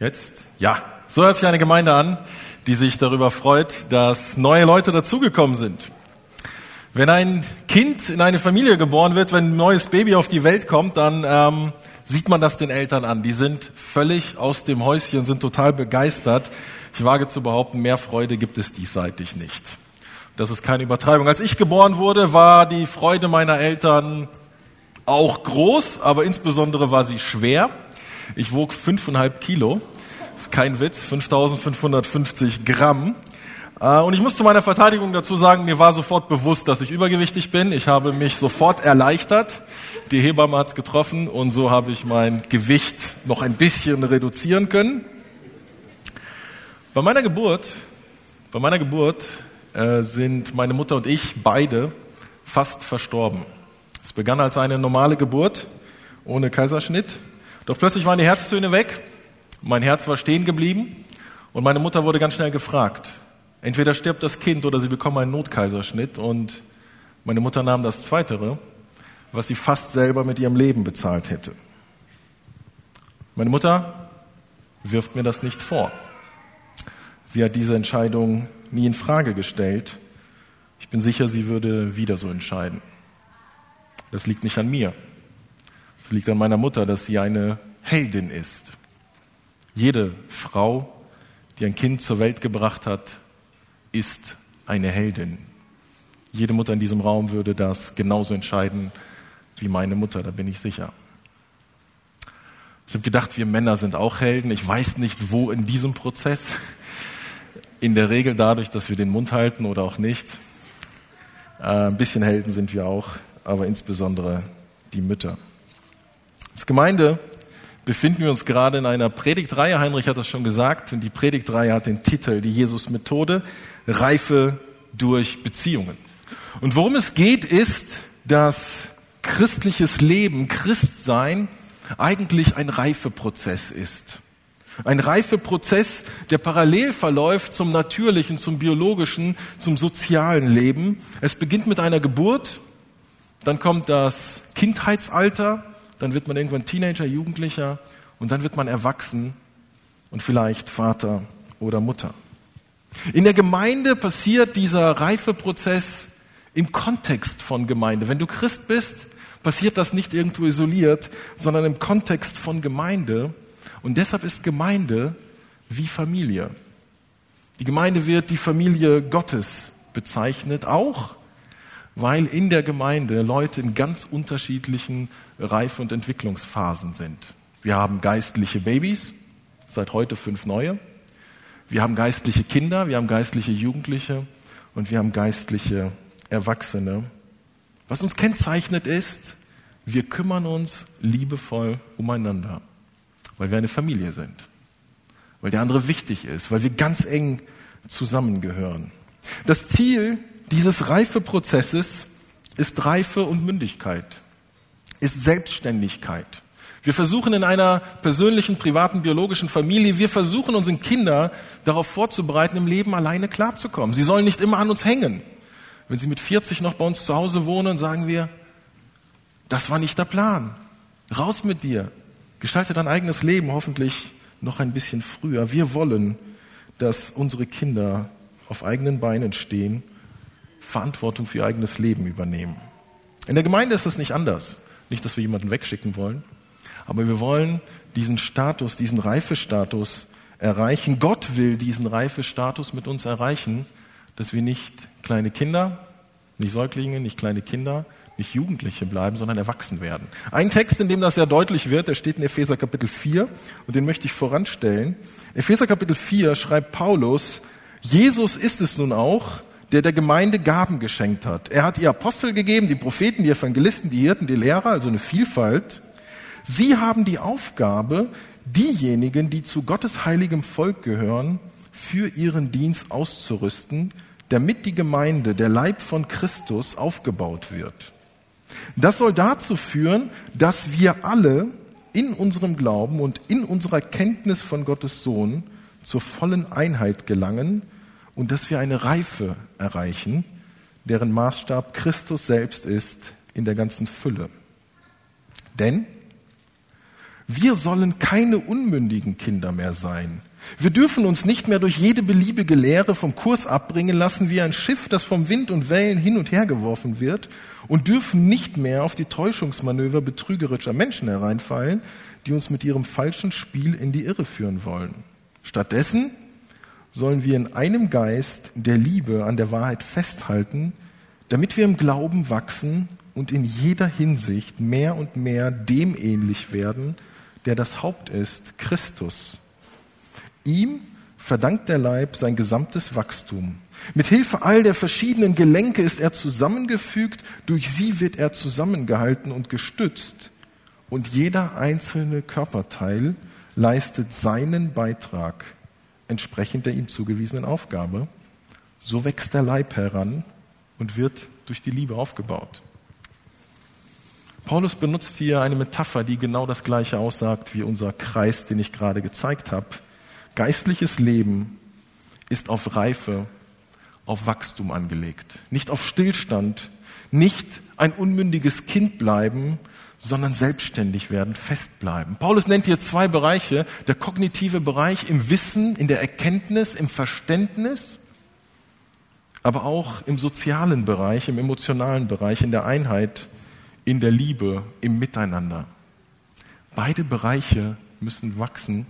Jetzt? Ja. So hört sich eine Gemeinde an, die sich darüber freut, dass neue Leute dazugekommen sind. Wenn ein Kind in eine Familie geboren wird, wenn ein neues Baby auf die Welt kommt, dann ähm, sieht man das den Eltern an. Die sind völlig aus dem Häuschen, sind total begeistert. Ich wage zu behaupten, mehr Freude gibt es diesseitig nicht. Das ist keine Übertreibung. Als ich geboren wurde, war die Freude meiner Eltern auch groß, aber insbesondere war sie schwer. Ich wog fünfeinhalb Kilo. Ist kein Witz, 5550 Gramm. Äh, und ich muss zu meiner Verteidigung dazu sagen, mir war sofort bewusst, dass ich übergewichtig bin. Ich habe mich sofort erleichtert. Die Hebamme hat's getroffen und so habe ich mein Gewicht noch ein bisschen reduzieren können. Bei meiner Geburt, bei meiner Geburt äh, sind meine Mutter und ich beide fast verstorben. Es begann als eine normale Geburt ohne Kaiserschnitt. Doch plötzlich waren die Herztöne weg, mein Herz war stehen geblieben und meine Mutter wurde ganz schnell gefragt. Entweder stirbt das Kind oder sie bekommen einen Notkaiserschnitt und meine Mutter nahm das Zweitere, was sie fast selber mit ihrem Leben bezahlt hätte. Meine Mutter wirft mir das nicht vor. Sie hat diese Entscheidung nie in Frage gestellt. Ich bin sicher, sie würde wieder so entscheiden. Das liegt nicht an mir. Liegt an meiner Mutter, dass sie eine Heldin ist. Jede Frau, die ein Kind zur Welt gebracht hat, ist eine Heldin. Jede Mutter in diesem Raum würde das genauso entscheiden wie meine Mutter, da bin ich sicher. Ich habe gedacht, wir Männer sind auch Helden. Ich weiß nicht, wo in diesem Prozess. In der Regel dadurch, dass wir den Mund halten oder auch nicht. Äh, ein bisschen Helden sind wir auch, aber insbesondere die Mütter. Gemeinde befinden wir uns gerade in einer Predigtreihe. Heinrich hat das schon gesagt. Und die Predigtreihe hat den Titel Die Jesus-Methode, Reife durch Beziehungen. Und worum es geht, ist, dass christliches Leben, Christsein eigentlich ein Reifeprozess ist. Ein Reifeprozess, der parallel verläuft zum natürlichen, zum biologischen, zum sozialen Leben. Es beginnt mit einer Geburt, dann kommt das Kindheitsalter, dann wird man irgendwann Teenager, Jugendlicher und dann wird man erwachsen und vielleicht Vater oder Mutter. In der Gemeinde passiert dieser Reifeprozess im Kontext von Gemeinde. Wenn du Christ bist, passiert das nicht irgendwo isoliert, sondern im Kontext von Gemeinde. Und deshalb ist Gemeinde wie Familie. Die Gemeinde wird die Familie Gottes bezeichnet, auch weil in der Gemeinde Leute in ganz unterschiedlichen Reife- und Entwicklungsphasen sind. Wir haben geistliche Babys, seit heute fünf neue. Wir haben geistliche Kinder, wir haben geistliche Jugendliche und wir haben geistliche Erwachsene. Was uns kennzeichnet ist, wir kümmern uns liebevoll umeinander, weil wir eine Familie sind, weil der andere wichtig ist, weil wir ganz eng zusammengehören. Das Ziel dieses Reifeprozesses ist Reife und Mündigkeit, ist Selbstständigkeit. Wir versuchen in einer persönlichen, privaten, biologischen Familie, wir versuchen unseren Kinder darauf vorzubereiten, im Leben alleine klarzukommen. Sie sollen nicht immer an uns hängen. Wenn sie mit 40 noch bei uns zu Hause wohnen, sagen wir, das war nicht der Plan. Raus mit dir. Gestalte dein eigenes Leben hoffentlich noch ein bisschen früher. Wir wollen, dass unsere Kinder auf eigenen Beinen stehen, Verantwortung für ihr eigenes Leben übernehmen. In der Gemeinde ist das nicht anders. Nicht, dass wir jemanden wegschicken wollen, aber wir wollen diesen Status, diesen Reifestatus erreichen. Gott will diesen Reifestatus mit uns erreichen, dass wir nicht kleine Kinder, nicht Säuglinge, nicht kleine Kinder, nicht Jugendliche bleiben, sondern erwachsen werden. Ein Text, in dem das sehr deutlich wird, der steht in Epheser Kapitel 4 und den möchte ich voranstellen. Epheser Kapitel 4 schreibt Paulus, Jesus ist es nun auch, der der Gemeinde Gaben geschenkt hat. Er hat ihr Apostel gegeben, die Propheten, die Evangelisten, die Hirten, die Lehrer, also eine Vielfalt. Sie haben die Aufgabe, diejenigen, die zu Gottes heiligem Volk gehören, für ihren Dienst auszurüsten, damit die Gemeinde, der Leib von Christus, aufgebaut wird. Das soll dazu führen, dass wir alle in unserem Glauben und in unserer Kenntnis von Gottes Sohn zur vollen Einheit gelangen und dass wir eine Reife erreichen, deren Maßstab Christus selbst ist in der ganzen Fülle. Denn Wir sollen keine unmündigen Kinder mehr sein. Wir dürfen uns nicht mehr durch jede beliebige Lehre vom Kurs abbringen lassen wie ein Schiff, das vom Wind und Wellen hin und her geworfen wird und dürfen nicht mehr auf die Täuschungsmanöver betrügerischer Menschen hereinfallen, die uns mit ihrem falschen Spiel in die Irre führen wollen. Stattdessen sollen wir in einem Geist der Liebe an der Wahrheit festhalten, damit wir im Glauben wachsen und in jeder Hinsicht mehr und mehr dem ähnlich werden, der das Haupt ist, Christus. Ihm verdankt der Leib sein gesamtes Wachstum. Mit Hilfe all der verschiedenen Gelenke ist er zusammengefügt, durch sie wird er zusammengehalten und gestützt. Und jeder einzelne Körperteil leistet seinen Beitrag entsprechend der ihm zugewiesenen Aufgabe. So wächst der Leib heran und wird durch die Liebe aufgebaut. Paulus benutzt hier eine Metapher, die genau das Gleiche aussagt wie unser Kreis, den ich gerade gezeigt habe. Geistliches Leben ist auf Reife, auf Wachstum angelegt, nicht auf Stillstand, nicht ein unmündiges Kind bleiben, sondern selbstständig werden, festbleiben. Paulus nennt hier zwei Bereiche, der kognitive Bereich im Wissen, in der Erkenntnis, im Verständnis, aber auch im sozialen Bereich, im emotionalen Bereich, in der Einheit, in der Liebe, im Miteinander. Beide Bereiche müssen wachsen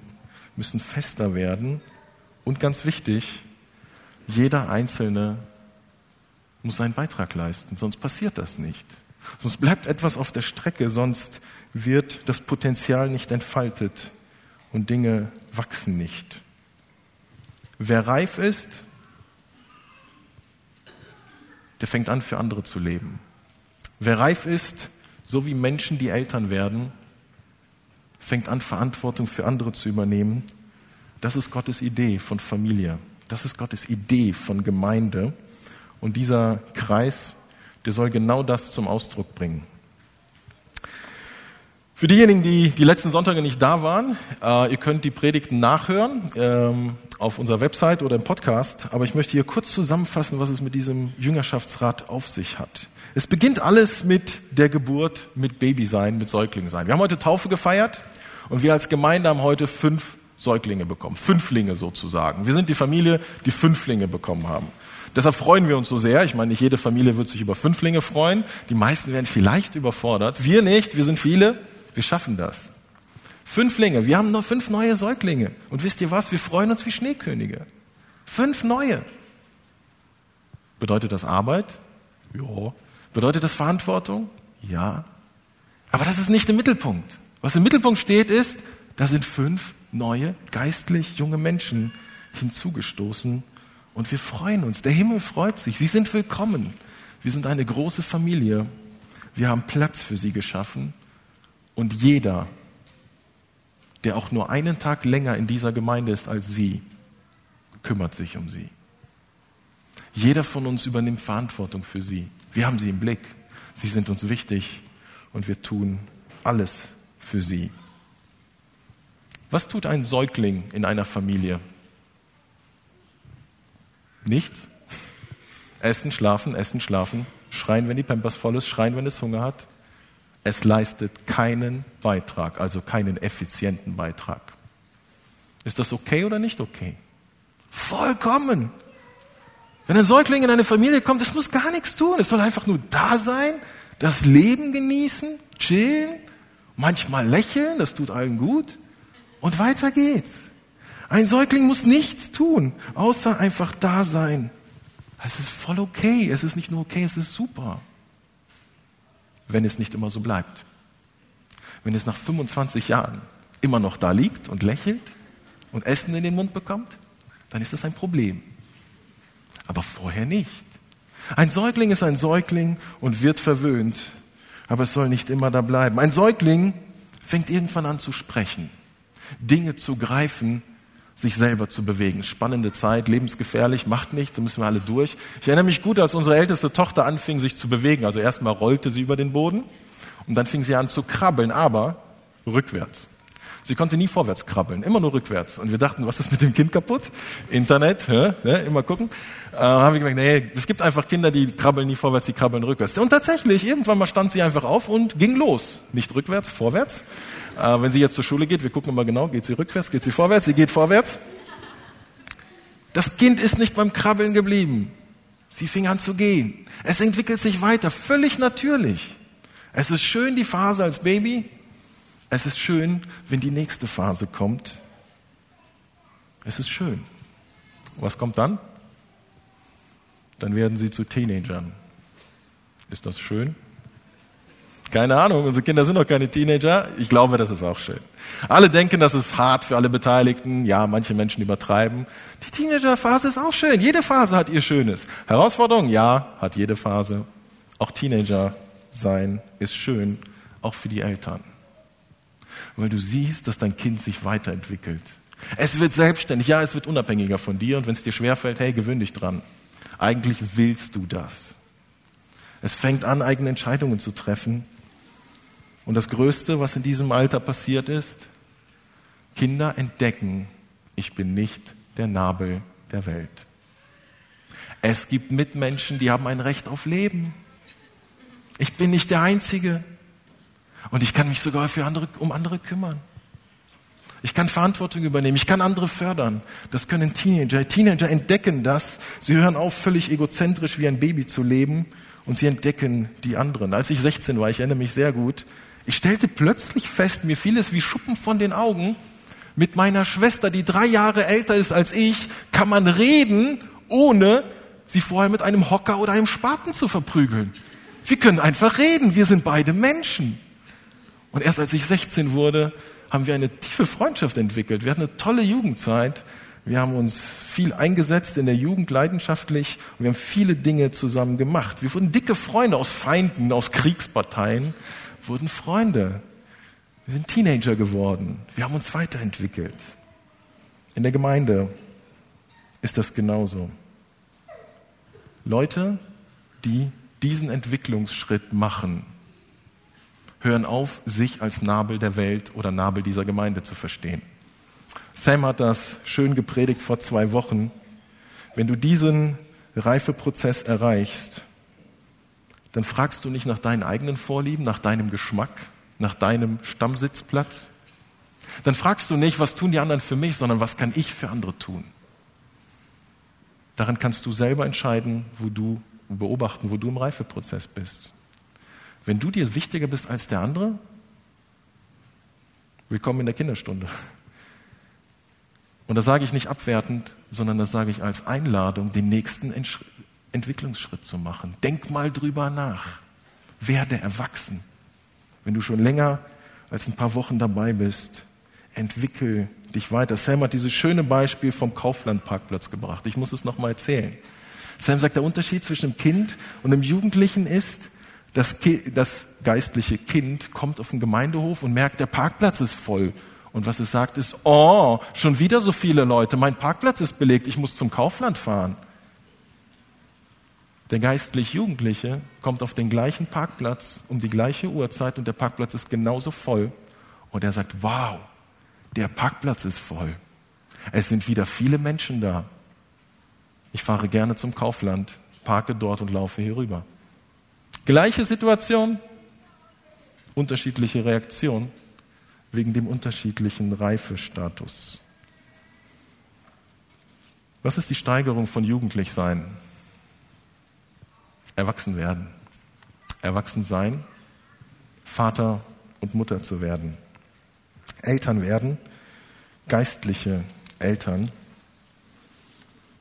müssen fester werden und ganz wichtig, jeder Einzelne muss seinen Beitrag leisten, sonst passiert das nicht. Sonst bleibt etwas auf der Strecke, sonst wird das Potenzial nicht entfaltet und Dinge wachsen nicht. Wer reif ist, der fängt an, für andere zu leben. Wer reif ist, so wie Menschen, die Eltern werden, fängt an, Verantwortung für andere zu übernehmen. Das ist Gottes Idee von Familie. Das ist Gottes Idee von Gemeinde. Und dieser Kreis, der soll genau das zum Ausdruck bringen. Für diejenigen, die die letzten Sonntage nicht da waren, äh, ihr könnt die Predigten nachhören ähm, auf unserer Website oder im Podcast. Aber ich möchte hier kurz zusammenfassen, was es mit diesem Jüngerschaftsrat auf sich hat. Es beginnt alles mit der Geburt, mit Babysein, mit Säuglingsein. Wir haben heute Taufe gefeiert. Und wir als Gemeinde haben heute fünf Säuglinge bekommen, Fünflinge sozusagen. Wir sind die Familie, die Fünflinge bekommen haben. Deshalb freuen wir uns so sehr. Ich meine, nicht jede Familie wird sich über Fünflinge freuen. Die meisten werden vielleicht überfordert. Wir nicht, wir sind viele. Wir schaffen das. Fünflinge, wir haben noch fünf neue Säuglinge. Und wisst ihr was? Wir freuen uns wie Schneekönige. Fünf neue. Bedeutet das Arbeit? Ja. Bedeutet das Verantwortung? Ja. Aber das ist nicht der Mittelpunkt. Was im Mittelpunkt steht, ist, da sind fünf neue, geistlich junge Menschen hinzugestoßen und wir freuen uns. Der Himmel freut sich. Sie sind willkommen. Wir sind eine große Familie. Wir haben Platz für sie geschaffen und jeder, der auch nur einen Tag länger in dieser Gemeinde ist als sie, kümmert sich um sie. Jeder von uns übernimmt Verantwortung für sie. Wir haben sie im Blick. Sie sind uns wichtig und wir tun alles für sie. Was tut ein Säugling in einer Familie? Nichts. Essen, schlafen, essen, schlafen, schreien, wenn die Pampers voll ist, schreien, wenn es Hunger hat. Es leistet keinen Beitrag, also keinen effizienten Beitrag. Ist das okay oder nicht okay? Vollkommen. Wenn ein Säugling in eine Familie kommt, es muss gar nichts tun. Es soll einfach nur da sein, das Leben genießen, chillen, manchmal lächeln, das tut allen gut. Und weiter geht's. Ein Säugling muss nichts tun, außer einfach da sein. Es ist voll okay. Es ist nicht nur okay, es ist super. Wenn es nicht immer so bleibt. Wenn es nach 25 Jahren immer noch da liegt und lächelt und Essen in den Mund bekommt, dann ist das ein Problem. Aber vorher nicht. Ein Säugling ist ein Säugling und wird verwöhnt aber es soll nicht immer da bleiben. Ein Säugling fängt irgendwann an zu sprechen, Dinge zu greifen, sich selber zu bewegen. Spannende Zeit, lebensgefährlich, macht nichts, da müssen wir alle durch. Ich erinnere mich gut, als unsere älteste Tochter anfing, sich zu bewegen. Also erstmal rollte sie über den Boden und dann fing sie an zu krabbeln, aber rückwärts. Sie konnte nie vorwärts krabbeln, immer nur rückwärts. Und wir dachten, was ist mit dem Kind kaputt? Internet, hä? Ne? immer gucken. Äh, haben wir gemerkt, nee, es gibt einfach Kinder, die krabbeln nie vorwärts, die krabbeln rückwärts. Und tatsächlich, irgendwann mal stand sie einfach auf und ging los. Nicht rückwärts, vorwärts. Äh, wenn sie jetzt zur Schule geht, wir gucken mal genau, geht sie rückwärts, geht sie vorwärts, sie geht vorwärts. Das Kind ist nicht beim Krabbeln geblieben. Sie fing an zu gehen. Es entwickelt sich weiter, völlig natürlich. Es ist schön, die Phase als Baby. Es ist schön, wenn die nächste Phase kommt. Es ist schön. Was kommt dann? Dann werden sie zu Teenagern. Ist das schön? Keine Ahnung, unsere Kinder sind noch keine Teenager. Ich glaube, das ist auch schön. Alle denken, das ist hart für alle Beteiligten. Ja, manche Menschen übertreiben. Die Teenagerphase ist auch schön. Jede Phase hat ihr Schönes. Herausforderung? Ja, hat jede Phase. Auch Teenager sein ist schön, auch für die Eltern. Weil du siehst, dass dein Kind sich weiterentwickelt. Es wird selbstständig, ja, es wird unabhängiger von dir und wenn es dir schwerfällt, hey, gewöhn dich dran. Eigentlich willst du das. Es fängt an, eigene Entscheidungen zu treffen und das Größte, was in diesem Alter passiert ist, Kinder entdecken, ich bin nicht der Nabel der Welt. Es gibt Mitmenschen, die haben ein Recht auf Leben. Ich bin nicht der Einzige. Und ich kann mich sogar für andere, um andere kümmern. Ich kann Verantwortung übernehmen. Ich kann andere fördern. Das können Teenager. Teenager entdecken das. Sie hören auf, völlig egozentrisch wie ein Baby zu leben und sie entdecken die anderen. Als ich 16 war, ich erinnere mich sehr gut, ich stellte plötzlich fest, mir fiel es wie Schuppen von den Augen, mit meiner Schwester, die drei Jahre älter ist als ich, kann man reden, ohne sie vorher mit einem Hocker oder einem Spaten zu verprügeln. Wir können einfach reden, wir sind beide Menschen. Und erst als ich 16 wurde, haben wir eine tiefe Freundschaft entwickelt. Wir hatten eine tolle Jugendzeit. Wir haben uns viel eingesetzt in der Jugend leidenschaftlich und wir haben viele Dinge zusammen gemacht. Wir wurden dicke Freunde aus Feinden, aus Kriegsparteien wurden Freunde. Wir sind Teenager geworden. Wir haben uns weiterentwickelt. In der Gemeinde ist das genauso. Leute, die diesen Entwicklungsschritt machen, hören auf, sich als Nabel der Welt oder Nabel dieser Gemeinde zu verstehen. Sam hat das schön gepredigt vor zwei Wochen. Wenn du diesen Reifeprozess erreichst, dann fragst du nicht nach deinen eigenen Vorlieben, nach deinem Geschmack, nach deinem Stammsitzplatz. Dann fragst du nicht, was tun die anderen für mich, sondern was kann ich für andere tun. Daran kannst du selber entscheiden, wo du beobachten, wo du im Reifeprozess bist. Wenn du dir wichtiger bist als der andere, willkommen in der Kinderstunde. Und das sage ich nicht abwertend, sondern das sage ich als Einladung, den nächsten Entwicklungsschritt zu machen. Denk mal drüber nach. Werde erwachsen. Wenn du schon länger als ein paar Wochen dabei bist, entwickel dich weiter. Sam hat dieses schöne Beispiel vom Kauflandparkplatz gebracht. Ich muss es nochmal erzählen. Sam sagt, der Unterschied zwischen einem Kind und einem Jugendlichen ist, das, das geistliche Kind kommt auf den Gemeindehof und merkt, der Parkplatz ist voll. Und was es sagt ist, oh, schon wieder so viele Leute, mein Parkplatz ist belegt, ich muss zum Kaufland fahren. Der geistlich Jugendliche kommt auf den gleichen Parkplatz um die gleiche Uhrzeit und der Parkplatz ist genauso voll. Und er sagt, wow, der Parkplatz ist voll. Es sind wieder viele Menschen da. Ich fahre gerne zum Kaufland, parke dort und laufe hier rüber. Gleiche Situation, unterschiedliche Reaktion wegen dem unterschiedlichen Reifestatus. Was ist die Steigerung von Jugendlichsein? Erwachsen werden. Erwachsen sein, Vater und Mutter zu werden. Eltern werden, geistliche Eltern.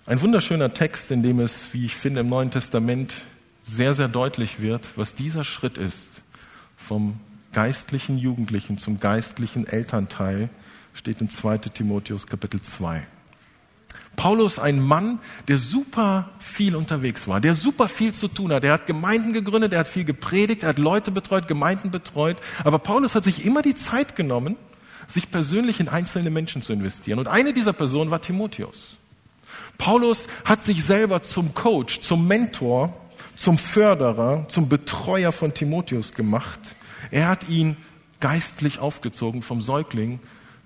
Ein wunderschöner Text, in dem es, wie ich finde, im Neuen Testament sehr, sehr deutlich wird, was dieser Schritt ist, vom geistlichen Jugendlichen zum geistlichen Elternteil, steht in 2 Timotheus Kapitel 2. Paulus ein Mann, der super viel unterwegs war, der super viel zu tun hat. Er hat Gemeinden gegründet, er hat viel gepredigt, er hat Leute betreut, Gemeinden betreut. Aber Paulus hat sich immer die Zeit genommen, sich persönlich in einzelne Menschen zu investieren. Und eine dieser Personen war Timotheus. Paulus hat sich selber zum Coach, zum Mentor, zum Förderer, zum Betreuer von Timotheus gemacht. Er hat ihn geistlich aufgezogen vom Säugling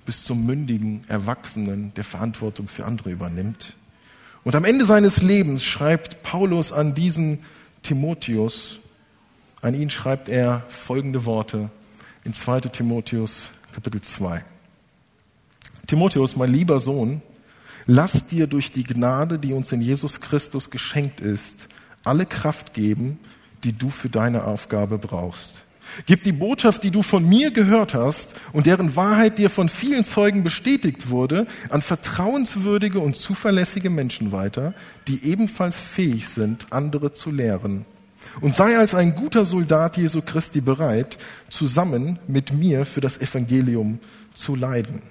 bis zum mündigen Erwachsenen, der Verantwortung für andere übernimmt. Und am Ende seines Lebens schreibt Paulus an diesen Timotheus, an ihn schreibt er folgende Worte in 2 Timotheus Kapitel 2. Timotheus, mein lieber Sohn, lass dir durch die Gnade, die uns in Jesus Christus geschenkt ist, alle Kraft geben, die du für deine Aufgabe brauchst. Gib die Botschaft, die du von mir gehört hast und deren Wahrheit dir von vielen Zeugen bestätigt wurde, an vertrauenswürdige und zuverlässige Menschen weiter, die ebenfalls fähig sind, andere zu lehren. Und sei als ein guter Soldat Jesu Christi bereit, zusammen mit mir für das Evangelium zu leiden.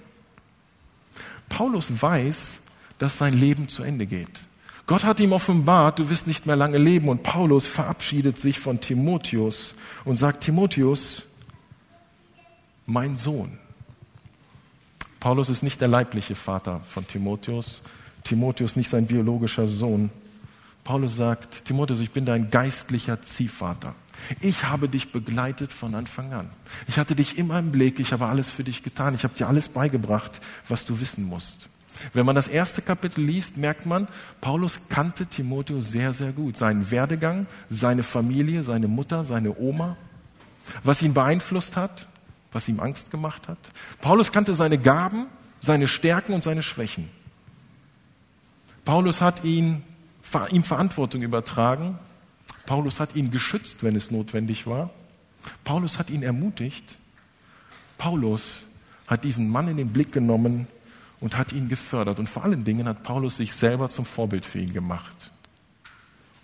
Paulus weiß, dass sein Leben zu Ende geht. Gott hat ihm offenbart, du wirst nicht mehr lange leben. Und Paulus verabschiedet sich von Timotheus und sagt, Timotheus, mein Sohn. Paulus ist nicht der leibliche Vater von Timotheus. Timotheus nicht sein biologischer Sohn. Paulus sagt, Timotheus, ich bin dein geistlicher Ziehvater. Ich habe dich begleitet von Anfang an. Ich hatte dich immer im Blick, ich habe alles für dich getan, ich habe dir alles beigebracht, was du wissen musst. Wenn man das erste Kapitel liest, merkt man, Paulus kannte Timotheus sehr, sehr gut. Seinen Werdegang, seine Familie, seine Mutter, seine Oma, was ihn beeinflusst hat, was ihm Angst gemacht hat. Paulus kannte seine Gaben, seine Stärken und seine Schwächen. Paulus hat ihn, ihm Verantwortung übertragen. Paulus hat ihn geschützt, wenn es notwendig war. Paulus hat ihn ermutigt. Paulus hat diesen Mann in den Blick genommen und hat ihn gefördert. Und vor allen Dingen hat Paulus sich selber zum Vorbild für ihn gemacht.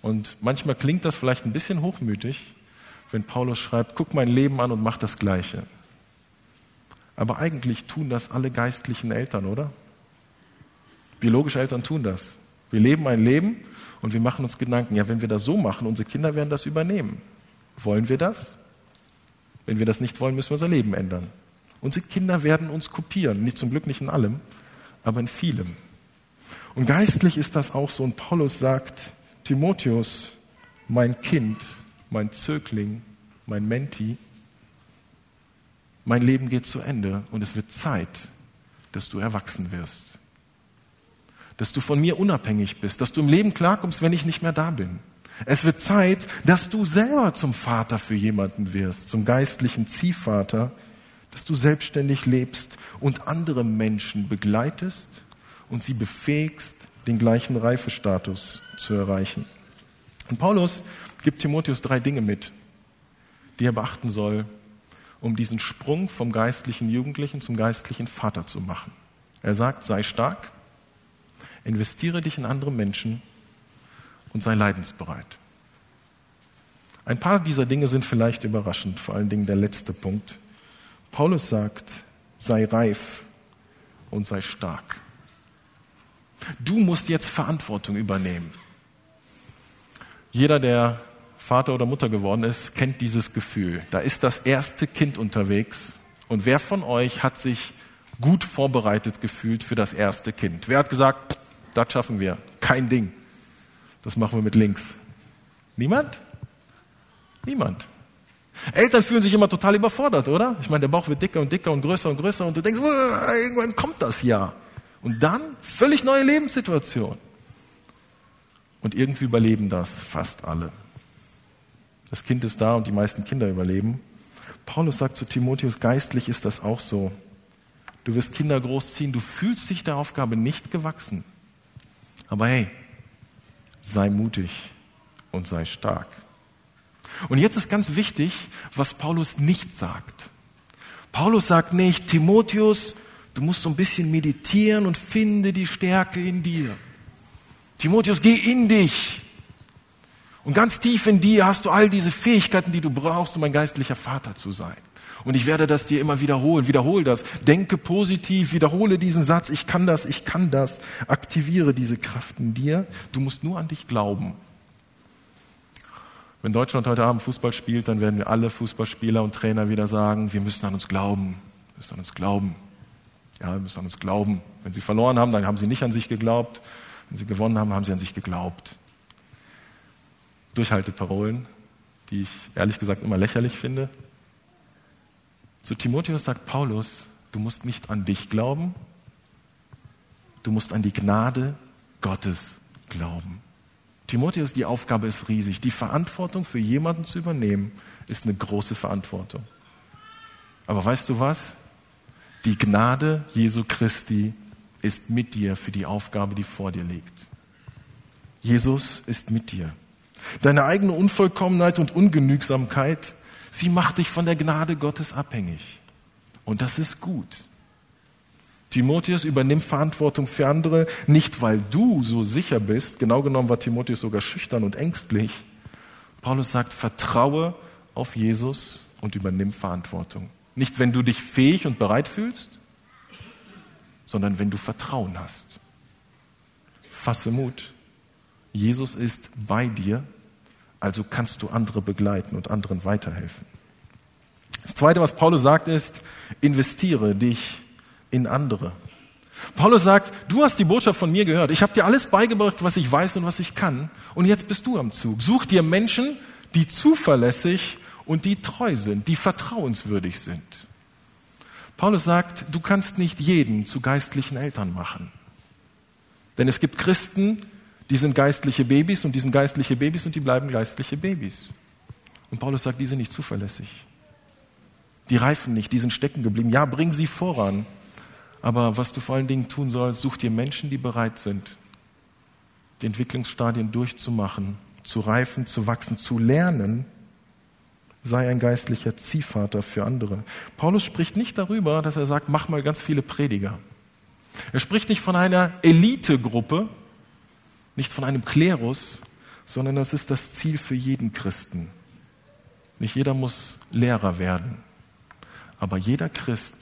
Und manchmal klingt das vielleicht ein bisschen hochmütig, wenn Paulus schreibt, guck mein Leben an und mach das Gleiche. Aber eigentlich tun das alle geistlichen Eltern, oder? Biologische Eltern tun das. Wir leben ein Leben und wir machen uns Gedanken, ja, wenn wir das so machen, unsere Kinder werden das übernehmen. Wollen wir das? Wenn wir das nicht wollen, müssen wir unser Leben ändern. Unsere Kinder werden uns kopieren, nicht zum Glück nicht in allem, aber in vielem. Und geistlich ist das auch so. Und Paulus sagt, Timotheus, mein Kind, mein Zögling, mein Menti, mein Leben geht zu Ende und es wird Zeit, dass du erwachsen wirst. Dass du von mir unabhängig bist, dass du im Leben klarkommst, wenn ich nicht mehr da bin. Es wird Zeit, dass du selber zum Vater für jemanden wirst, zum geistlichen Ziehvater, dass du selbstständig lebst und andere Menschen begleitest und sie befähigst, den gleichen Reifestatus zu erreichen. Und Paulus gibt Timotheus drei Dinge mit, die er beachten soll, um diesen Sprung vom geistlichen Jugendlichen zum geistlichen Vater zu machen. Er sagt, sei stark, investiere dich in andere Menschen und sei leidensbereit. Ein paar dieser Dinge sind vielleicht überraschend, vor allen Dingen der letzte Punkt. Paulus sagt, sei reif und sei stark. Du musst jetzt Verantwortung übernehmen. Jeder, der Vater oder Mutter geworden ist, kennt dieses Gefühl. Da ist das erste Kind unterwegs und wer von euch hat sich gut vorbereitet gefühlt für das erste Kind? Wer hat gesagt, das schaffen wir, kein Ding. Das machen wir mit links. Niemand? Niemand. Eltern fühlen sich immer total überfordert, oder? Ich meine, der Bauch wird dicker und dicker und größer und größer und du denkst, irgendwann kommt das ja. Und dann völlig neue Lebenssituation. Und irgendwie überleben das fast alle. Das Kind ist da und die meisten Kinder überleben. Paulus sagt zu Timotheus, geistlich ist das auch so. Du wirst Kinder großziehen, du fühlst dich der Aufgabe nicht gewachsen. Aber hey, sei mutig und sei stark. Und jetzt ist ganz wichtig, was Paulus nicht sagt. Paulus sagt nicht, Timotheus, du musst so ein bisschen meditieren und finde die Stärke in dir. Timotheus, geh in dich. Und ganz tief in dir hast du all diese Fähigkeiten, die du brauchst, um ein geistlicher Vater zu sein. Und ich werde das dir immer wiederholen. Wiederhole das. Denke positiv. Wiederhole diesen Satz. Ich kann das. Ich kann das. Aktiviere diese Kraft in dir. Du musst nur an dich glauben. Wenn Deutschland heute Abend Fußball spielt, dann werden wir alle Fußballspieler und Trainer wieder sagen, wir müssen an uns glauben, wir müssen an uns glauben. Ja, wir müssen an uns glauben. Wenn sie verloren haben, dann haben sie nicht an sich geglaubt. Wenn sie gewonnen haben, haben sie an sich geglaubt. Durchhalteparolen, die ich ehrlich gesagt immer lächerlich finde. Zu Timotheus sagt Paulus, du musst nicht an dich glauben, du musst an die Gnade Gottes glauben. Timotheus, die Aufgabe ist riesig. Die Verantwortung für jemanden zu übernehmen, ist eine große Verantwortung. Aber weißt du was? Die Gnade Jesu Christi ist mit dir für die Aufgabe, die vor dir liegt. Jesus ist mit dir. Deine eigene Unvollkommenheit und Ungenügsamkeit, sie macht dich von der Gnade Gottes abhängig. Und das ist gut. Timotheus übernimmt Verantwortung für andere, nicht weil du so sicher bist. Genau genommen war Timotheus sogar schüchtern und ängstlich. Paulus sagt, vertraue auf Jesus und übernimm Verantwortung. Nicht, wenn du dich fähig und bereit fühlst, sondern wenn du Vertrauen hast. Fasse Mut. Jesus ist bei dir, also kannst du andere begleiten und anderen weiterhelfen. Das Zweite, was Paulus sagt, ist, investiere dich in andere. Paulus sagt, du hast die Botschaft von mir gehört. Ich habe dir alles beigebracht, was ich weiß und was ich kann. Und jetzt bist du am Zug. Such dir Menschen, die zuverlässig und die treu sind, die vertrauenswürdig sind. Paulus sagt, du kannst nicht jeden zu geistlichen Eltern machen. Denn es gibt Christen, die sind geistliche Babys und die sind geistliche Babys und die bleiben geistliche Babys. Und Paulus sagt, die sind nicht zuverlässig. Die reifen nicht, die sind stecken geblieben. Ja, bring sie voran. Aber was du vor allen Dingen tun sollst, such dir Menschen, die bereit sind, die Entwicklungsstadien durchzumachen, zu reifen, zu wachsen, zu lernen. Sei ein geistlicher Ziehvater für andere. Paulus spricht nicht darüber, dass er sagt, mach mal ganz viele Prediger. Er spricht nicht von einer Elitegruppe, nicht von einem Klerus, sondern das ist das Ziel für jeden Christen. Nicht jeder muss Lehrer werden, aber jeder Christ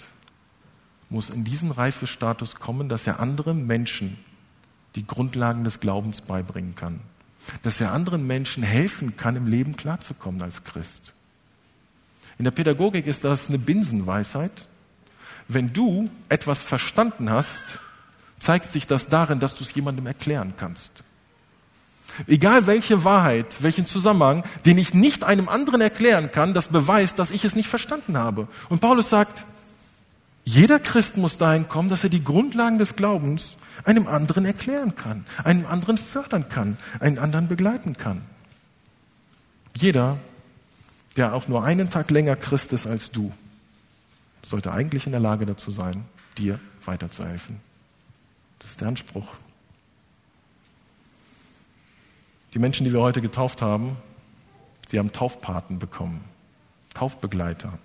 muss in diesen Reifestatus kommen, dass er anderen Menschen die Grundlagen des Glaubens beibringen kann. Dass er anderen Menschen helfen kann, im Leben klarzukommen als Christ. In der Pädagogik ist das eine Binsenweisheit. Wenn du etwas verstanden hast, zeigt sich das darin, dass du es jemandem erklären kannst. Egal welche Wahrheit, welchen Zusammenhang, den ich nicht einem anderen erklären kann, das beweist, dass ich es nicht verstanden habe. Und Paulus sagt, jeder Christ muss dahin kommen, dass er die Grundlagen des Glaubens einem anderen erklären kann, einem anderen fördern kann, einen anderen begleiten kann. Jeder, der auch nur einen Tag länger Christ ist als du, sollte eigentlich in der Lage dazu sein, dir weiterzuhelfen. Das ist der Anspruch. Die Menschen, die wir heute getauft haben, sie haben Taufpaten bekommen, Taufbegleiter.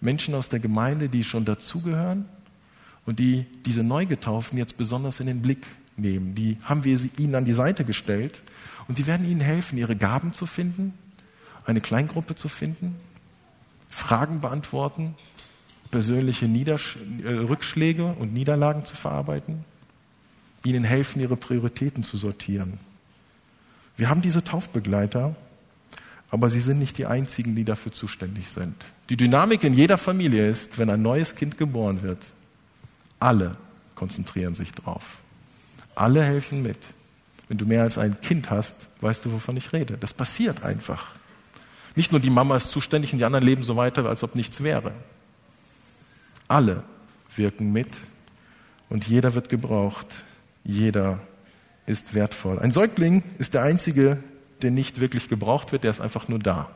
Menschen aus der Gemeinde, die schon dazugehören und die diese Neugetauften jetzt besonders in den Blick nehmen. Die haben wir ihnen an die Seite gestellt und die werden ihnen helfen, ihre Gaben zu finden, eine Kleingruppe zu finden, Fragen beantworten, persönliche Niedersch äh, Rückschläge und Niederlagen zu verarbeiten, ihnen helfen, ihre Prioritäten zu sortieren. Wir haben diese Taufbegleiter aber sie sind nicht die einzigen, die dafür zuständig sind. Die Dynamik in jeder Familie ist, wenn ein neues Kind geboren wird, alle konzentrieren sich drauf. Alle helfen mit. Wenn du mehr als ein Kind hast, weißt du, wovon ich rede. Das passiert einfach. Nicht nur die Mama ist zuständig und die anderen leben so weiter, als ob nichts wäre. Alle wirken mit und jeder wird gebraucht. Jeder ist wertvoll. Ein Säugling ist der einzige der nicht wirklich gebraucht wird, der ist einfach nur da.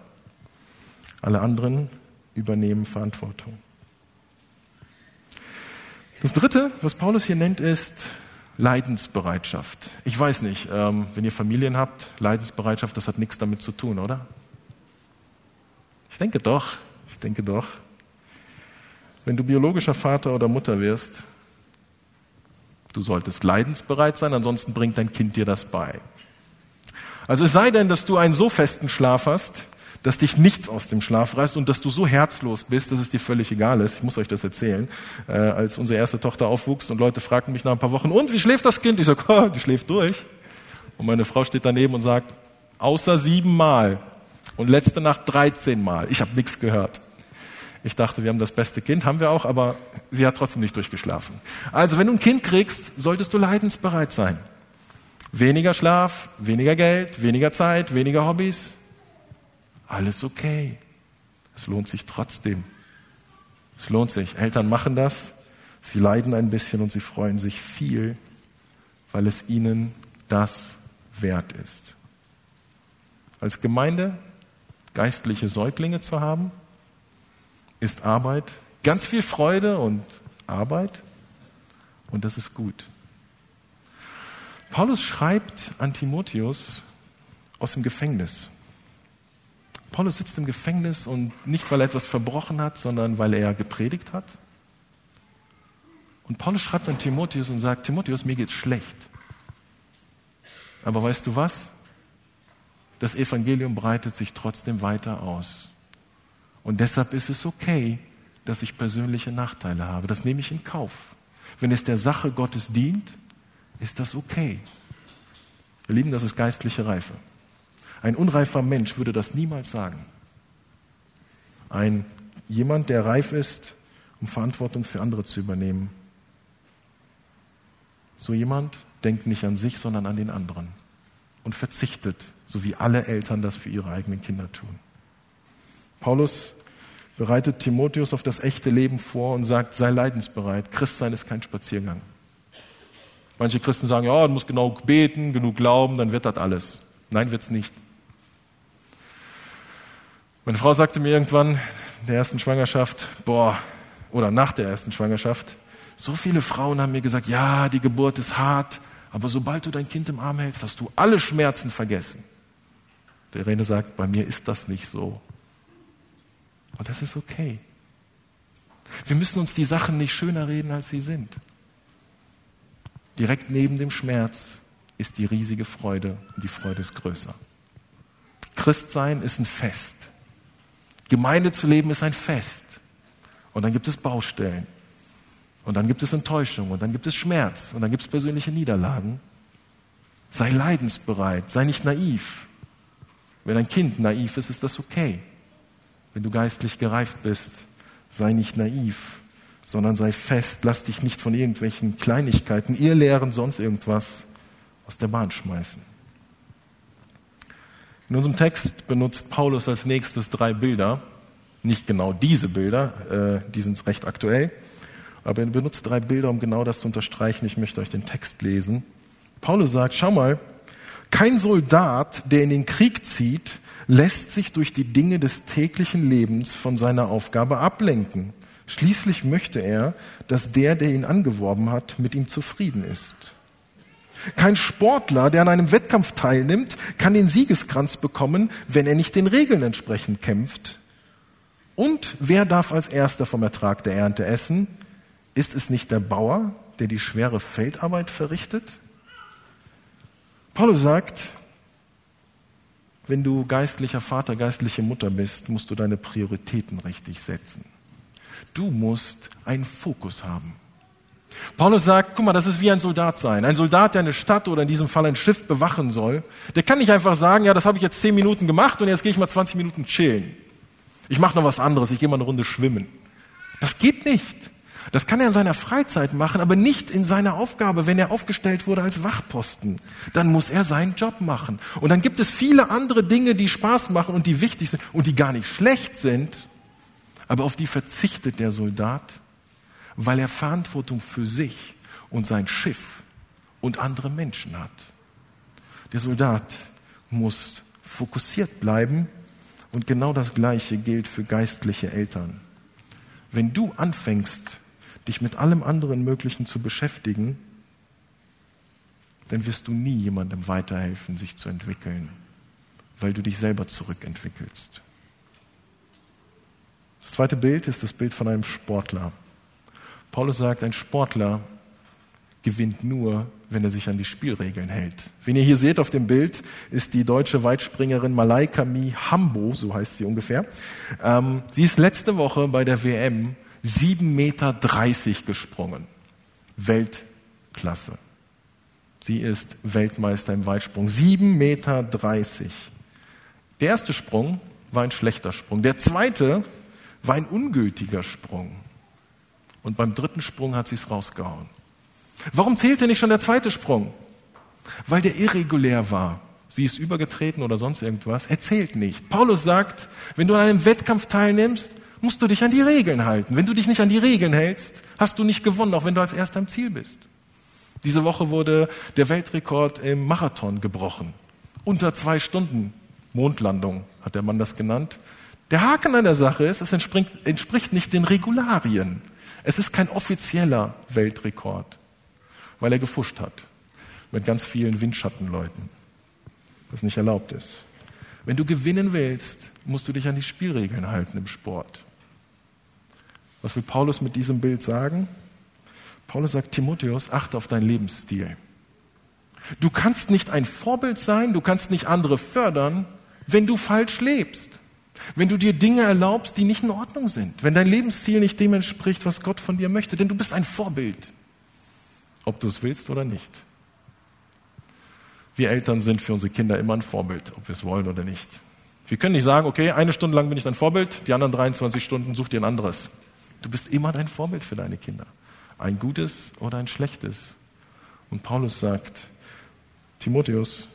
Alle anderen übernehmen Verantwortung. Das Dritte, was Paulus hier nennt, ist Leidensbereitschaft. Ich weiß nicht, ähm, wenn ihr Familien habt, Leidensbereitschaft, das hat nichts damit zu tun, oder? Ich denke doch, ich denke doch. Wenn du biologischer Vater oder Mutter wirst, du solltest leidensbereit sein, ansonsten bringt dein Kind dir das bei. Also es sei denn, dass du einen so festen Schlaf hast, dass dich nichts aus dem Schlaf reißt und dass du so herzlos bist, dass es dir völlig egal ist. Ich muss euch das erzählen. Äh, als unsere erste Tochter aufwuchs und Leute fragten mich nach ein paar Wochen, und wie schläft das Kind? Ich sage, oh, die schläft durch. Und meine Frau steht daneben und sagt, außer sieben Mal und letzte Nacht 13 Mal. Ich habe nichts gehört. Ich dachte, wir haben das beste Kind, haben wir auch, aber sie hat trotzdem nicht durchgeschlafen. Also, wenn du ein Kind kriegst, solltest du leidensbereit sein. Weniger Schlaf, weniger Geld, weniger Zeit, weniger Hobbys. Alles okay. Es lohnt sich trotzdem. Es lohnt sich. Eltern machen das. Sie leiden ein bisschen und sie freuen sich viel, weil es ihnen das wert ist. Als Gemeinde geistliche Säuglinge zu haben, ist Arbeit, ganz viel Freude und Arbeit und das ist gut. Paulus schreibt an Timotheus aus dem Gefängnis. Paulus sitzt im Gefängnis und nicht, weil er etwas verbrochen hat, sondern weil er gepredigt hat. Und Paulus schreibt an Timotheus und sagt, Timotheus, mir geht's schlecht. Aber weißt du was? Das Evangelium breitet sich trotzdem weiter aus. Und deshalb ist es okay, dass ich persönliche Nachteile habe. Das nehme ich in Kauf. Wenn es der Sache Gottes dient, ist das okay. Wir lieben, das ist geistliche Reife. Ein unreifer Mensch würde das niemals sagen. Ein jemand, der reif ist, um Verantwortung für andere zu übernehmen. So jemand denkt nicht an sich, sondern an den anderen und verzichtet, so wie alle Eltern das für ihre eigenen Kinder tun. Paulus bereitet Timotheus auf das echte Leben vor und sagt, sei leidensbereit. Christsein ist kein Spaziergang. Manche Christen sagen, ja, du musst genau beten, genug glauben, dann wird das alles. Nein, wird's nicht. Meine Frau sagte mir irgendwann in der ersten Schwangerschaft, boah, oder nach der ersten Schwangerschaft, so viele Frauen haben mir gesagt, ja, die Geburt ist hart, aber sobald du dein Kind im Arm hältst, hast du alle Schmerzen vergessen. Der Rene sagt, bei mir ist das nicht so. Und das ist okay. Wir müssen uns die Sachen nicht schöner reden, als sie sind. Direkt neben dem Schmerz ist die riesige Freude und die Freude ist größer. Christsein ist ein Fest. Gemeinde zu leben ist ein Fest. Und dann gibt es Baustellen. Und dann gibt es Enttäuschung. Und dann gibt es Schmerz. Und dann gibt es persönliche Niederlagen. Sei leidensbereit. Sei nicht naiv. Wenn ein Kind naiv ist, ist das okay. Wenn du geistlich gereift bist, sei nicht naiv, sondern sei fest. Lass dich nicht von irgendwelchen Kleinigkeiten, ihr Lehren, sonst irgendwas aus der Bahn schmeißen. In unserem Text benutzt Paulus als nächstes drei Bilder. Nicht genau diese Bilder, äh, die sind recht aktuell. Aber er benutzt drei Bilder, um genau das zu unterstreichen. Ich möchte euch den Text lesen. Paulus sagt, schau mal, kein Soldat, der in den Krieg zieht, lässt sich durch die Dinge des täglichen Lebens von seiner Aufgabe ablenken. Schließlich möchte er, dass der, der ihn angeworben hat, mit ihm zufrieden ist. Kein Sportler, der an einem Wettkampf teilnimmt, kann den Siegeskranz bekommen, wenn er nicht den Regeln entsprechend kämpft. Und wer darf als erster vom Ertrag der Ernte essen? Ist es nicht der Bauer, der die schwere Feldarbeit verrichtet? Paulus sagt, wenn du geistlicher Vater, geistliche Mutter bist, musst du deine Prioritäten richtig setzen. Du musst einen Fokus haben. Paulus sagt, guck mal, das ist wie ein Soldat sein. Ein Soldat, der eine Stadt oder in diesem Fall ein Schiff bewachen soll, der kann nicht einfach sagen, ja, das habe ich jetzt zehn Minuten gemacht und jetzt gehe ich mal 20 Minuten chillen. Ich mache noch was anderes, ich gehe mal eine Runde schwimmen. Das geht nicht. Das kann er in seiner Freizeit machen, aber nicht in seiner Aufgabe, wenn er aufgestellt wurde als Wachposten. Dann muss er seinen Job machen. Und dann gibt es viele andere Dinge, die Spaß machen und die wichtig sind und die gar nicht schlecht sind, aber auf die verzichtet der Soldat, weil er Verantwortung für sich und sein Schiff und andere Menschen hat. Der Soldat muss fokussiert bleiben und genau das Gleiche gilt für geistliche Eltern. Wenn du anfängst, dich mit allem anderen Möglichen zu beschäftigen, dann wirst du nie jemandem weiterhelfen, sich zu entwickeln, weil du dich selber zurückentwickelst. Das zweite Bild ist das Bild von einem Sportler. Paulus sagt, ein Sportler gewinnt nur, wenn er sich an die Spielregeln hält. Wen ihr hier seht auf dem Bild, ist die deutsche Weitspringerin Malaika Mi Hambo, so heißt sie ungefähr. Ähm, sie ist letzte Woche bei der WM 7,30 Meter gesprungen. Weltklasse. Sie ist Weltmeister im Weitsprung. 7,30 Meter. Der erste Sprung war ein schlechter Sprung. Der zweite war ein ungültiger Sprung. Und beim dritten Sprung hat sie es rausgehauen. Warum zählte nicht schon der zweite Sprung? Weil der irregulär war. Sie ist übergetreten oder sonst irgendwas. Er zählt nicht. Paulus sagt, wenn du an einem Wettkampf teilnimmst, musst du dich an die Regeln halten. Wenn du dich nicht an die Regeln hältst, hast du nicht gewonnen, auch wenn du als Erster im Ziel bist. Diese Woche wurde der Weltrekord im Marathon gebrochen. Unter zwei Stunden Mondlandung hat der Mann das genannt. Der Haken an der Sache ist, es entspricht nicht den Regularien. Es ist kein offizieller Weltrekord, weil er gefuscht hat mit ganz vielen Windschattenleuten, was nicht erlaubt ist. Wenn du gewinnen willst, musst du dich an die Spielregeln halten im Sport. Was will Paulus mit diesem Bild sagen? Paulus sagt, Timotheus, achte auf deinen Lebensstil. Du kannst nicht ein Vorbild sein, du kannst nicht andere fördern, wenn du falsch lebst. Wenn du dir Dinge erlaubst, die nicht in Ordnung sind. Wenn dein Lebensstil nicht dem entspricht, was Gott von dir möchte. Denn du bist ein Vorbild. Ob du es willst oder nicht. Wir Eltern sind für unsere Kinder immer ein Vorbild, ob wir es wollen oder nicht. Wir können nicht sagen, okay, eine Stunde lang bin ich dein Vorbild, die anderen 23 Stunden such dir ein anderes. Du bist immer dein Vorbild für deine Kinder. Ein gutes oder ein schlechtes. Und Paulus sagt, Timotheus,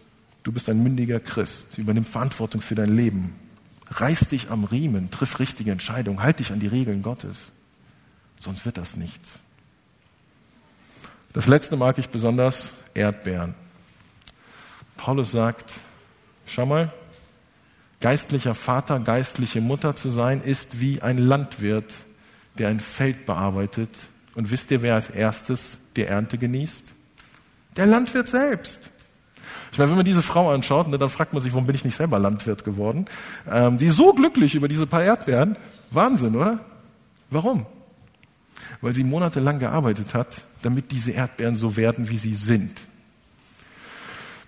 du bist ein mündiger Christ, übernimm Verantwortung für dein Leben. Reiß dich am Riemen, triff richtige Entscheidungen, halt dich an die Regeln Gottes. Sonst wird das nichts. Das letzte mag ich besonders, Erdbeeren. Paulus sagt, schau mal, geistlicher Vater, geistliche Mutter zu sein, ist wie ein Landwirt, der ein Feld bearbeitet. Und wisst ihr, wer als erstes die Ernte genießt? Der Landwirt selbst. Ich meine, wenn man diese Frau anschaut, ne, dann fragt man sich, warum bin ich nicht selber Landwirt geworden? Ähm, die ist so glücklich über diese paar Erdbeeren. Wahnsinn, oder? Warum? Weil sie monatelang gearbeitet hat, damit diese Erdbeeren so werden, wie sie sind.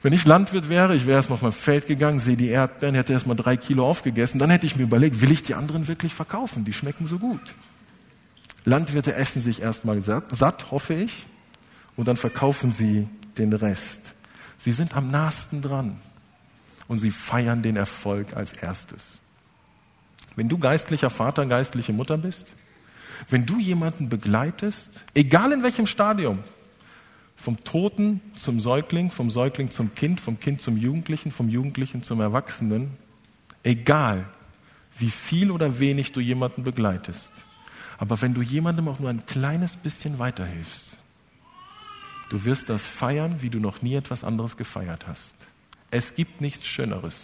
Wenn ich Landwirt wäre, ich wäre erstmal auf mein Feld gegangen, sehe die Erdbeeren, hätte erstmal drei Kilo aufgegessen, dann hätte ich mir überlegt, will ich die anderen wirklich verkaufen? Die schmecken so gut. Landwirte essen sich erstmal satt, satt, hoffe ich, und dann verkaufen sie den Rest. Sie sind am nahesten dran und sie feiern den Erfolg als erstes. Wenn du geistlicher Vater, geistliche Mutter bist, wenn du jemanden begleitest, egal in welchem Stadium, vom Toten zum Säugling, vom Säugling zum Kind, vom Kind zum Jugendlichen, vom Jugendlichen zum Erwachsenen, egal wie viel oder wenig du jemanden begleitest. Aber wenn du jemandem auch nur ein kleines bisschen weiterhilfst, du wirst das feiern, wie du noch nie etwas anderes gefeiert hast. Es gibt nichts Schöneres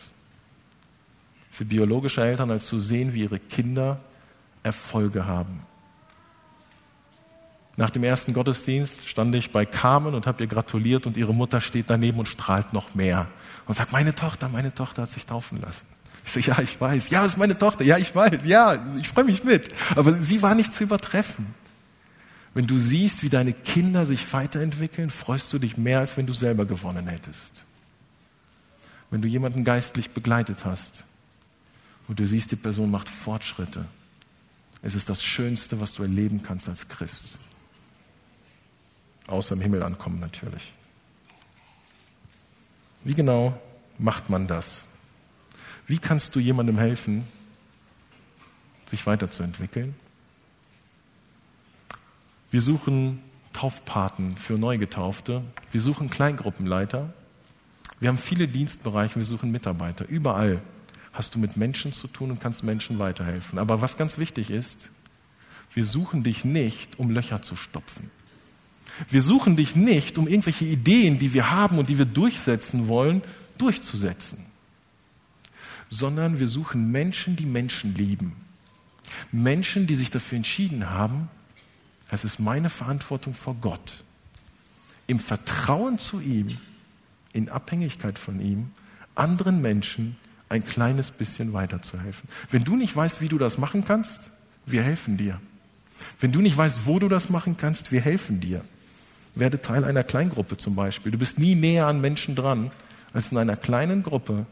für biologische Eltern, als zu sehen, wie ihre Kinder Erfolge haben. Nach dem ersten Gottesdienst stand ich bei Carmen und habe ihr gratuliert und ihre Mutter steht daneben und strahlt noch mehr und sagt, meine Tochter, meine Tochter hat sich taufen lassen. Ich so, ja, ich weiß. Ja, das ist meine Tochter. Ja, ich weiß. Ja, ich freue mich mit. Aber sie war nicht zu übertreffen. Wenn du siehst, wie deine Kinder sich weiterentwickeln, freust du dich mehr, als wenn du selber gewonnen hättest. Wenn du jemanden geistlich begleitet hast und du siehst, die Person macht Fortschritte, es ist das Schönste, was du erleben kannst als Christ. Außer im Himmel ankommen natürlich. Wie genau macht man das? Wie kannst du jemandem helfen, sich weiterzuentwickeln? Wir suchen Taufpaten für Neugetaufte. Wir suchen Kleingruppenleiter. Wir haben viele Dienstbereiche. Wir suchen Mitarbeiter. Überall hast du mit Menschen zu tun und kannst Menschen weiterhelfen. Aber was ganz wichtig ist, wir suchen dich nicht, um Löcher zu stopfen. Wir suchen dich nicht, um irgendwelche Ideen, die wir haben und die wir durchsetzen wollen, durchzusetzen, sondern wir suchen Menschen, die Menschen lieben. Menschen, die sich dafür entschieden haben, es ist meine Verantwortung vor Gott, im Vertrauen zu ihm, in Abhängigkeit von ihm, anderen Menschen ein kleines bisschen weiterzuhelfen. Wenn du nicht weißt, wie du das machen kannst, wir helfen dir. Wenn du nicht weißt, wo du das machen kannst, wir helfen dir. Werde Teil einer Kleingruppe zum Beispiel. Du bist nie näher an Menschen dran als in einer kleinen Gruppe.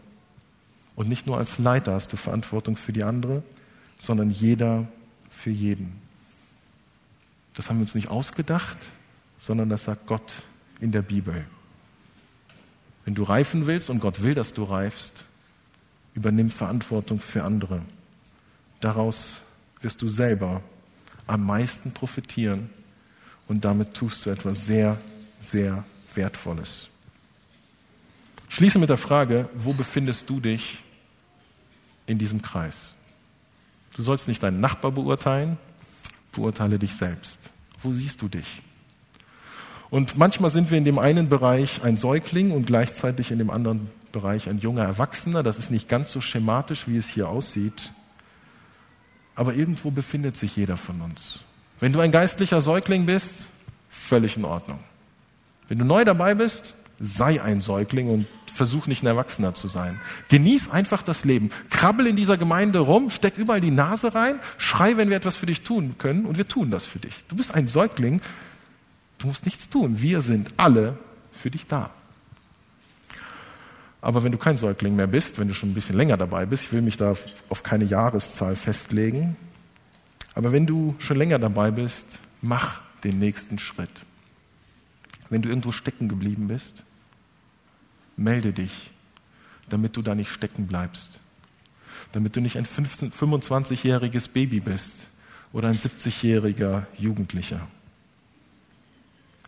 Und nicht nur als Leiter hast du Verantwortung für die andere, sondern jeder für jeden. Das haben wir uns nicht ausgedacht, sondern das sagt Gott in der Bibel. Wenn du reifen willst und Gott will, dass du reifst, übernimm Verantwortung für andere. Daraus wirst du selber am meisten profitieren und damit tust du etwas sehr, sehr Wertvolles. Schließe mit der Frage, wo befindest du dich in diesem Kreis? Du sollst nicht deinen Nachbar beurteilen, beurteile dich selbst. Wo siehst du dich? Und manchmal sind wir in dem einen Bereich ein Säugling und gleichzeitig in dem anderen Bereich ein junger Erwachsener. Das ist nicht ganz so schematisch, wie es hier aussieht. Aber irgendwo befindet sich jeder von uns. Wenn du ein geistlicher Säugling bist, völlig in Ordnung. Wenn du neu dabei bist, sei ein Säugling und versuch nicht ein Erwachsener zu sein. Genieß einfach das Leben. Krabbel in dieser Gemeinde rum, steck überall die Nase rein, schrei, wenn wir etwas für dich tun können und wir tun das für dich. Du bist ein Säugling, du musst nichts tun. Wir sind alle für dich da. Aber wenn du kein Säugling mehr bist, wenn du schon ein bisschen länger dabei bist, ich will mich da auf keine Jahreszahl festlegen, aber wenn du schon länger dabei bist, mach den nächsten Schritt. Wenn du irgendwo stecken geblieben bist, melde dich, damit du da nicht stecken bleibst. Damit du nicht ein 25-jähriges Baby bist oder ein 70-jähriger Jugendlicher.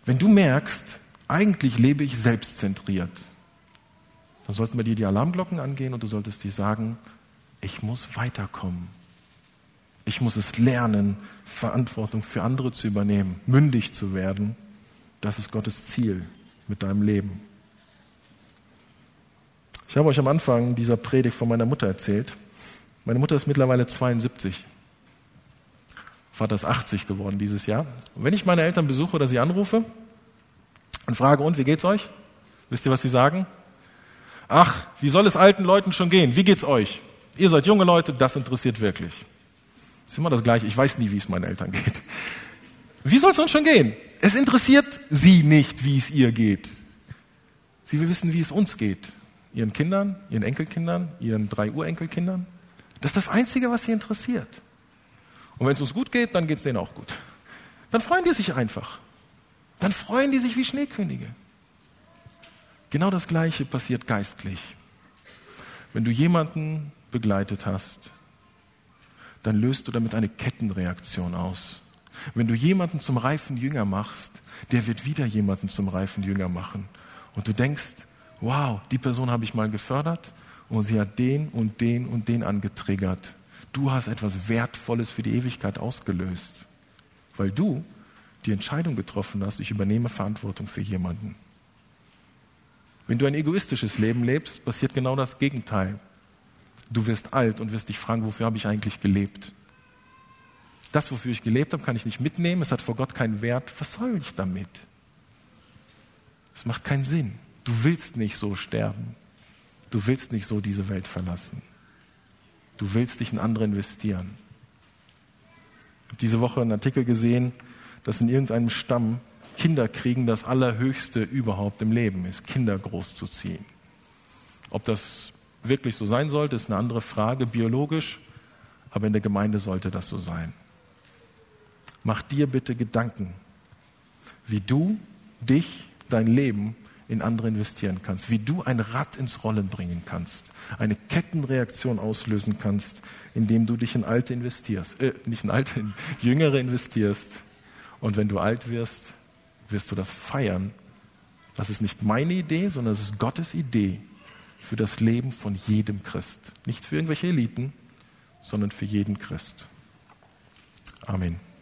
Wenn du merkst, eigentlich lebe ich selbstzentriert, dann sollten bei dir die Alarmglocken angehen und du solltest dir sagen, ich muss weiterkommen. Ich muss es lernen, Verantwortung für andere zu übernehmen, mündig zu werden. Das ist Gottes Ziel mit deinem Leben. Ich habe euch am Anfang dieser Predigt von meiner Mutter erzählt. Meine Mutter ist mittlerweile 72. Vater ist 80 geworden dieses Jahr. Und wenn ich meine Eltern besuche oder sie anrufe und frage, und wie geht's euch? Wisst ihr, was sie sagen? Ach, wie soll es alten Leuten schon gehen? Wie geht's euch? Ihr seid junge Leute, das interessiert wirklich. Das ist immer das Gleiche. Ich weiß nie, wie es meinen Eltern geht. Wie soll es uns schon gehen? Es interessiert sie nicht, wie es ihr geht. Sie will wissen, wie es uns geht. Ihren Kindern, ihren Enkelkindern, ihren drei Urenkelkindern. Das ist das Einzige, was sie interessiert. Und wenn es uns gut geht, dann geht es denen auch gut. Dann freuen die sich einfach. Dann freuen die sich wie Schneekönige. Genau das Gleiche passiert geistlich. Wenn du jemanden begleitet hast, dann löst du damit eine Kettenreaktion aus. Wenn du jemanden zum reifen Jünger machst, der wird wieder jemanden zum reifen Jünger machen. Und du denkst, wow, die Person habe ich mal gefördert und sie hat den und den und den angetriggert. Du hast etwas Wertvolles für die Ewigkeit ausgelöst, weil du die Entscheidung getroffen hast, ich übernehme Verantwortung für jemanden. Wenn du ein egoistisches Leben lebst, passiert genau das Gegenteil. Du wirst alt und wirst dich fragen, wofür habe ich eigentlich gelebt? Das, wofür ich gelebt habe, kann ich nicht mitnehmen. Es hat vor Gott keinen Wert. Was soll ich damit? Es macht keinen Sinn. Du willst nicht so sterben. Du willst nicht so diese Welt verlassen. Du willst dich in andere investieren. Ich habe diese Woche einen Artikel gesehen, dass in irgendeinem Stamm Kinder kriegen das Allerhöchste überhaupt im Leben ist, Kinder großzuziehen. Ob das wirklich so sein sollte, ist eine andere Frage, biologisch, aber in der Gemeinde sollte das so sein. Mach dir bitte Gedanken, wie du dich, dein Leben in andere investieren kannst, wie du ein Rad ins Rollen bringen kannst, eine Kettenreaktion auslösen kannst, indem du dich in Alte investierst, äh, nicht in Alte, in Jüngere investierst. Und wenn du alt wirst, wirst du das feiern. Das ist nicht meine Idee, sondern es ist Gottes Idee für das Leben von jedem Christ. Nicht für irgendwelche Eliten, sondern für jeden Christ. Amen.